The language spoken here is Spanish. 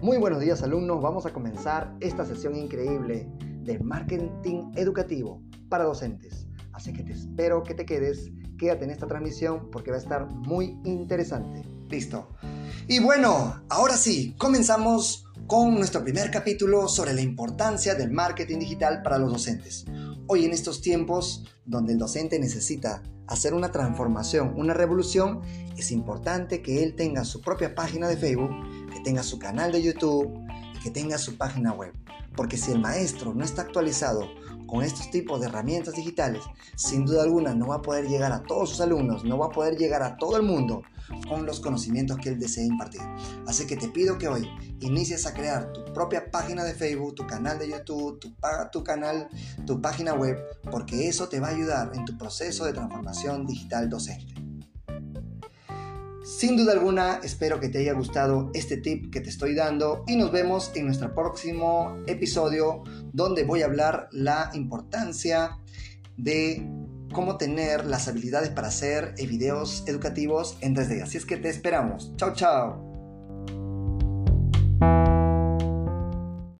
Muy buenos días alumnos, vamos a comenzar esta sesión increíble de marketing educativo para docentes. Así que te espero que te quedes, quédate en esta transmisión porque va a estar muy interesante. Listo. Y bueno, ahora sí, comenzamos con nuestro primer capítulo sobre la importancia del marketing digital para los docentes. Hoy en estos tiempos donde el docente necesita hacer una transformación, una revolución, es importante que él tenga su propia página de Facebook, que tenga su canal de YouTube y que tenga su página web. Porque si el maestro no está actualizado con estos tipos de herramientas digitales, sin duda alguna no va a poder llegar a todos sus alumnos, no va a poder llegar a todo el mundo con los conocimientos que él desea impartir. Así que te pido que hoy inicies a crear tu propia página de Facebook, tu canal de YouTube, tu, tu canal, tu página web, porque eso te va a ayudar en tu proceso de transformación digital docente. Sin duda alguna, espero que te haya gustado este tip que te estoy dando y nos vemos en nuestro próximo episodio donde voy a hablar la importancia de cómo tener las habilidades para hacer videos educativos en 3D. Así es que te esperamos. Chao, chao.